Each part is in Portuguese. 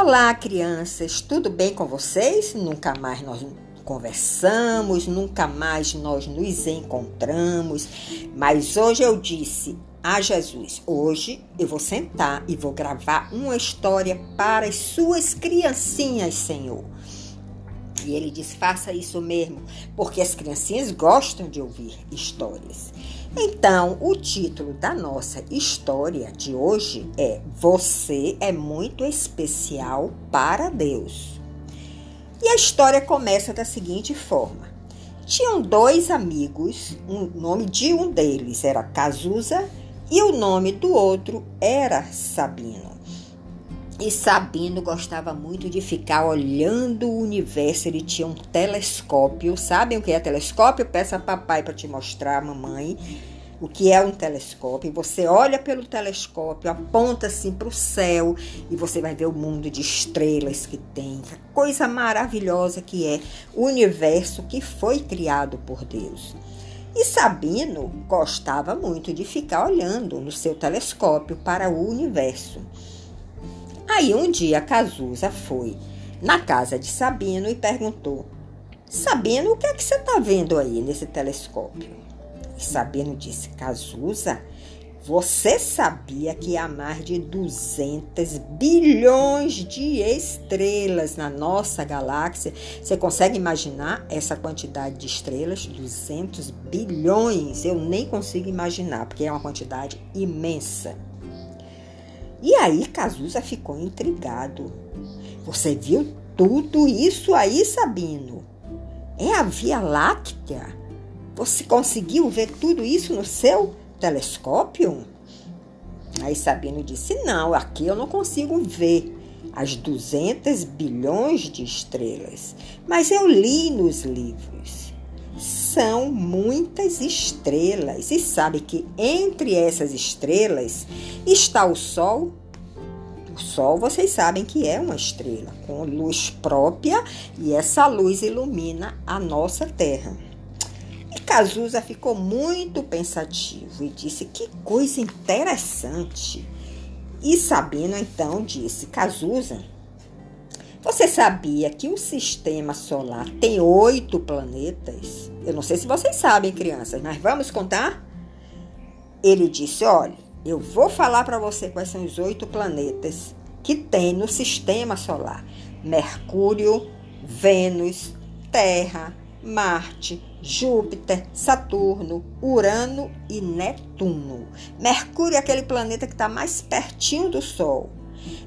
Olá, crianças, tudo bem com vocês? Nunca mais nós conversamos, nunca mais nós nos encontramos, mas hoje eu disse a Jesus: hoje eu vou sentar e vou gravar uma história para as suas criancinhas, Senhor. E ele diz: faça isso mesmo, porque as criancinhas gostam de ouvir histórias. Então, o título da nossa história de hoje é Você é muito especial para Deus. E a história começa da seguinte forma: tinham dois amigos, o nome de um deles era Cazuza e o nome do outro era Sabino. E Sabino gostava muito de ficar olhando o universo. Ele tinha um telescópio. Sabem o que é telescópio? Peça a papai para te mostrar, mamãe, o que é um telescópio. Você olha pelo telescópio, aponta assim para o céu e você vai ver o mundo de estrelas que tem. A coisa maravilhosa que é o universo que foi criado por Deus. E Sabino gostava muito de ficar olhando no seu telescópio para o universo. Aí um dia Cazuza foi na casa de Sabino e perguntou: Sabino, o que é que você está vendo aí nesse telescópio? E Sabino disse: Cazuza, você sabia que há mais de 200 bilhões de estrelas na nossa galáxia? Você consegue imaginar essa quantidade de estrelas? 200 bilhões! Eu nem consigo imaginar, porque é uma quantidade imensa. E aí Cazuza ficou intrigado. Você viu tudo isso aí, Sabino? É a Via Láctea? Você conseguiu ver tudo isso no seu telescópio? Aí Sabino disse: Não, aqui eu não consigo ver as 200 bilhões de estrelas, mas eu li nos livros. São muitas estrelas, e sabe que entre essas estrelas está o Sol. O Sol, vocês sabem que é uma estrela com luz própria, e essa luz ilumina a nossa Terra. Cazuza ficou muito pensativo e disse: Que coisa interessante. E Sabino então disse: Cazuza, você sabia que o sistema solar tem oito planetas? Eu não sei se vocês sabem, crianças, mas vamos contar? Ele disse: Olha, eu vou falar para você quais são os oito planetas que tem no sistema solar: Mercúrio, Vênus, Terra, Marte, Júpiter, Saturno, Urano e Netuno. Mercúrio é aquele planeta que está mais pertinho do Sol.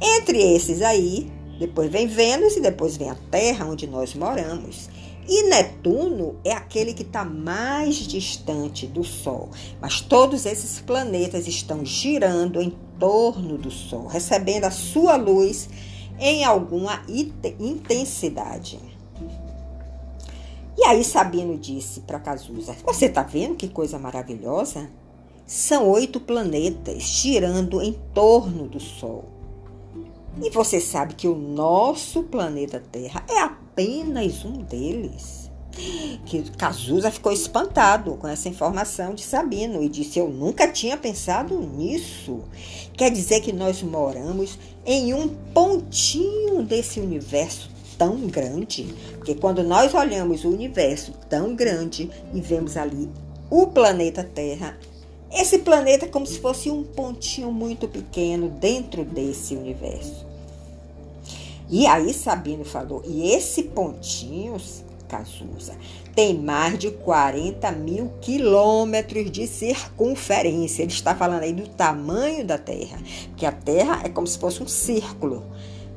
Entre esses aí, depois vem Vênus e depois vem a Terra, onde nós moramos. E Netuno é aquele que está mais distante do Sol. Mas todos esses planetas estão girando em torno do Sol, recebendo a sua luz em alguma intensidade. E aí Sabino disse para Cazuza: Você está vendo que coisa maravilhosa? São oito planetas girando em torno do Sol. E você sabe que o nosso planeta Terra é apenas um deles. Que Cazuza ficou espantado com essa informação de Sabino e disse: Eu nunca tinha pensado nisso. Quer dizer que nós moramos em um pontinho desse universo tão grande, porque quando nós olhamos o universo tão grande e vemos ali o planeta Terra, esse planeta é como se fosse um pontinho muito pequeno dentro desse universo. E aí Sabino falou, e esse pontinho, Cazuza, tem mais de 40 mil quilômetros de circunferência. Ele está falando aí do tamanho da Terra, que a Terra é como se fosse um círculo.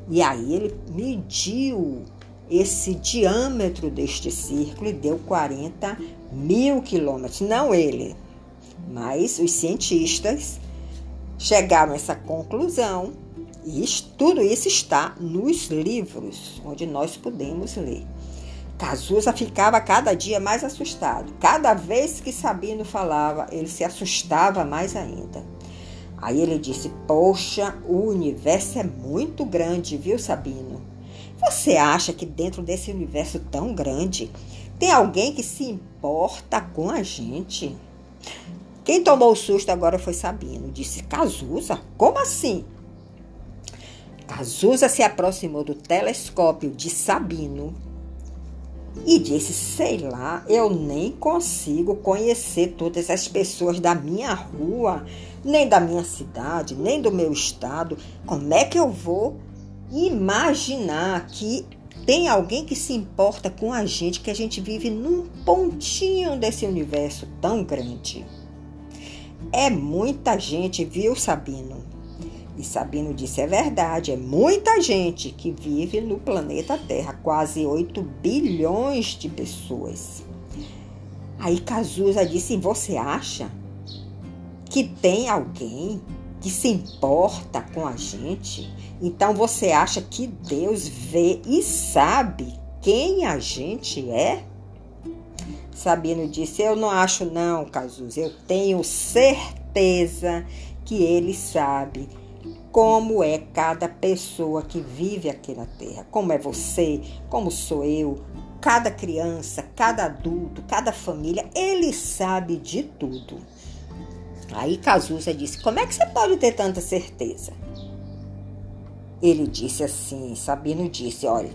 E aí ele mediu esse diâmetro deste círculo e deu 40 mil quilômetros. Não ele, mas os cientistas chegaram a essa conclusão e tudo isso está nos livros onde nós podemos ler. Cazuza ficava cada dia mais assustado. Cada vez que Sabino falava, ele se assustava mais ainda. Aí ele disse: Poxa, o universo é muito grande, viu, Sabino? Você acha que dentro desse universo tão grande tem alguém que se importa com a gente? Quem tomou o susto agora foi Sabino. Disse: Cazuza? Como assim? Cazuza se aproximou do telescópio de Sabino e disse: Sei lá, eu nem consigo conhecer todas as pessoas da minha rua, nem da minha cidade, nem do meu estado. Como é que eu vou imaginar que tem alguém que se importa com a gente, que a gente vive num pontinho desse universo tão grande? É muita gente, viu, Sabino? E Sabino disse: é verdade, é muita gente que vive no planeta Terra, quase 8 bilhões de pessoas. Aí Cazuza disse: você acha que tem alguém que se importa com a gente? Então você acha que Deus vê e sabe quem a gente é? Sabino disse: Eu não acho, não, Cazuza. Eu tenho certeza que ele sabe como é cada pessoa que vive aqui na Terra. Como é você, como sou eu, cada criança, cada adulto, cada família, ele sabe de tudo. Aí Cazuza disse: Como é que você pode ter tanta certeza? Ele disse assim: Sabino disse: Olha,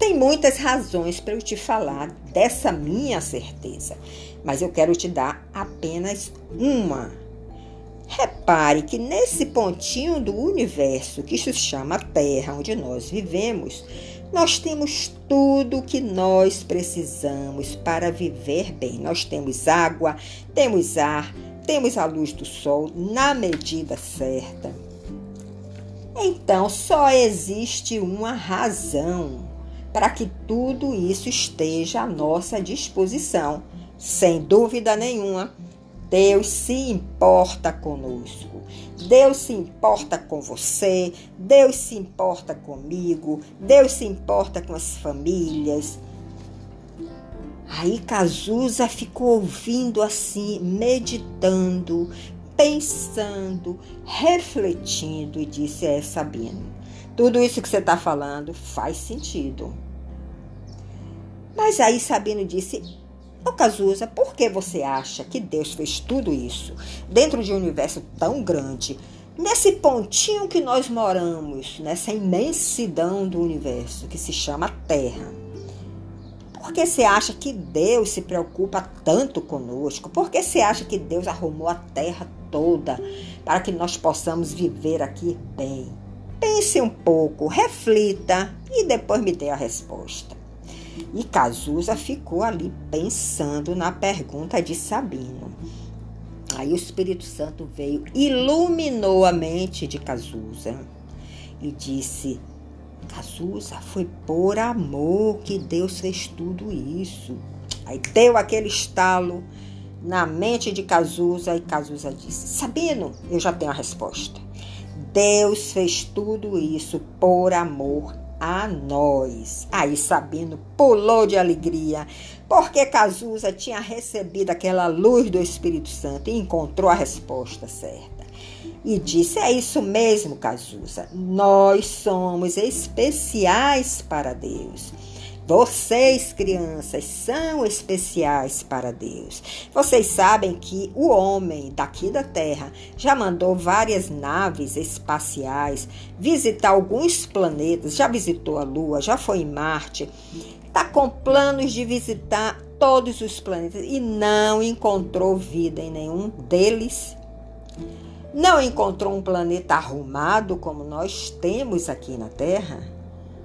tem muitas razões para eu te falar dessa minha certeza, mas eu quero te dar apenas uma Repare que nesse pontinho do universo que se chama Terra, onde nós vivemos, nós temos tudo o que nós precisamos para viver bem. Nós temos água, temos ar, temos a luz do sol na medida certa. Então, só existe uma razão para que tudo isso esteja à nossa disposição, sem dúvida nenhuma Deus se importa conosco. Deus se importa com você. Deus se importa comigo. Deus se importa com as famílias. Aí Cazuza ficou ouvindo assim, meditando, pensando, refletindo e disse: É, Sabino, tudo isso que você está falando faz sentido. Mas aí Sabino disse: Ô Cazuza, por que você acha que Deus fez tudo isso dentro de um universo tão grande, nesse pontinho que nós moramos, nessa imensidão do universo que se chama Terra? Por que você acha que Deus se preocupa tanto conosco? Por que você acha que Deus arrumou a terra toda para que nós possamos viver aqui bem? Pense um pouco, reflita e depois me dê a resposta. E Cazuza ficou ali pensando na pergunta de Sabino. Aí o Espírito Santo veio, iluminou a mente de Cazuza e disse: Cazuza, foi por amor que Deus fez tudo isso. Aí deu aquele estalo na mente de Cazuza e Cazuza disse: Sabino, eu já tenho a resposta. Deus fez tudo isso por amor a nós. Aí Sabino pulou de alegria, porque Cazuza tinha recebido aquela luz do Espírito Santo e encontrou a resposta certa. E disse: É isso mesmo, Cazuza. Nós somos especiais para Deus. Vocês, crianças, são especiais para Deus. Vocês sabem que o homem daqui da Terra já mandou várias naves espaciais visitar alguns planetas, já visitou a Lua, já foi em Marte, está com planos de visitar todos os planetas e não encontrou vida em nenhum deles. Não encontrou um planeta arrumado como nós temos aqui na Terra?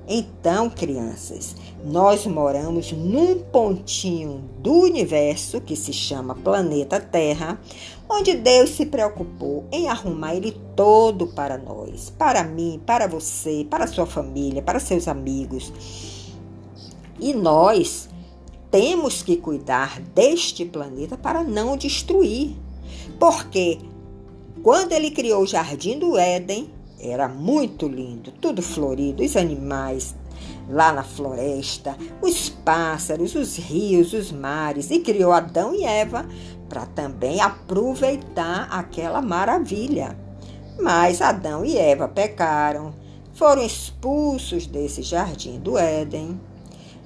Então, crianças, nós moramos num pontinho do universo que se chama planeta Terra, onde Deus se preocupou em arrumar ele todo para nós, para mim, para você, para sua família, para seus amigos. E nós temos que cuidar deste planeta para não destruir. Porque quando ele criou o jardim do Éden, era muito lindo, tudo florido, os animais lá na floresta, os pássaros, os rios, os mares, e criou Adão e Eva para também aproveitar aquela maravilha. Mas Adão e Eva pecaram, foram expulsos desse jardim do Éden,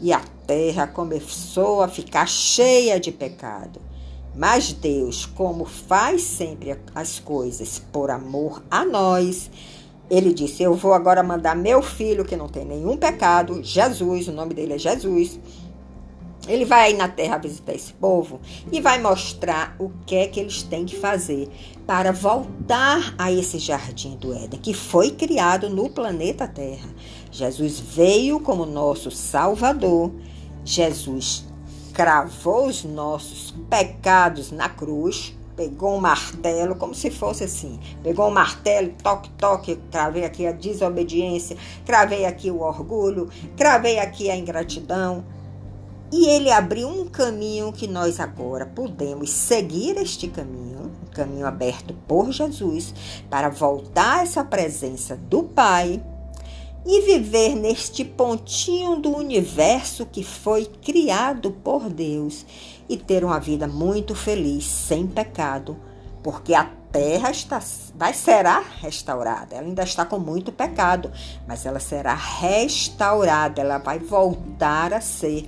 e a terra começou a ficar cheia de pecado. Mas Deus, como faz sempre as coisas por amor a nós, ele disse: Eu vou agora mandar meu filho, que não tem nenhum pecado, Jesus, o nome dele é Jesus. Ele vai aí na terra visitar esse povo e vai mostrar o que é que eles têm que fazer para voltar a esse jardim do Éden, que foi criado no planeta Terra. Jesus veio como nosso Salvador. Jesus cravou os nossos pecados na cruz pegou um martelo, como se fosse assim. Pegou um martelo, toque, toque, cravei aqui a desobediência, cravei aqui o orgulho, cravei aqui a ingratidão. E ele abriu um caminho que nós agora podemos seguir este caminho, um caminho aberto por Jesus, para voltar a essa presença do Pai e viver neste pontinho do universo que foi criado por Deus e ter uma vida muito feliz, sem pecado, porque a terra está, vai será restaurada. Ela ainda está com muito pecado, mas ela será restaurada, ela vai voltar a ser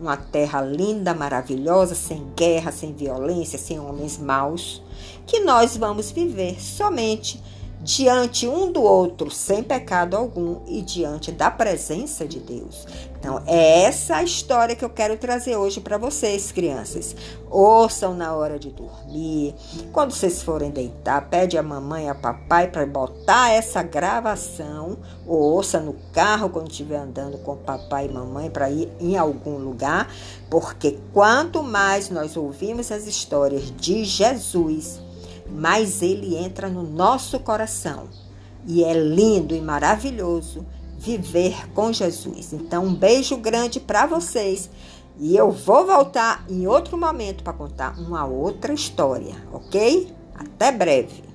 uma terra linda, maravilhosa, sem guerra, sem violência, sem homens maus, que nós vamos viver somente diante um do outro sem pecado algum e diante da presença de Deus. Então, é essa a história que eu quero trazer hoje para vocês, crianças. Ouçam na hora de dormir, quando vocês forem deitar, pede a mamãe e a papai para botar essa gravação, ou ouça no carro quando estiver andando com papai e mamãe para ir em algum lugar, porque quanto mais nós ouvimos as histórias de Jesus, mas ele entra no nosso coração. E é lindo e maravilhoso viver com Jesus. Então, um beijo grande para vocês. E eu vou voltar em outro momento para contar uma outra história, ok? Até breve.